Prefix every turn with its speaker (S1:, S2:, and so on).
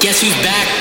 S1: Guess who's back?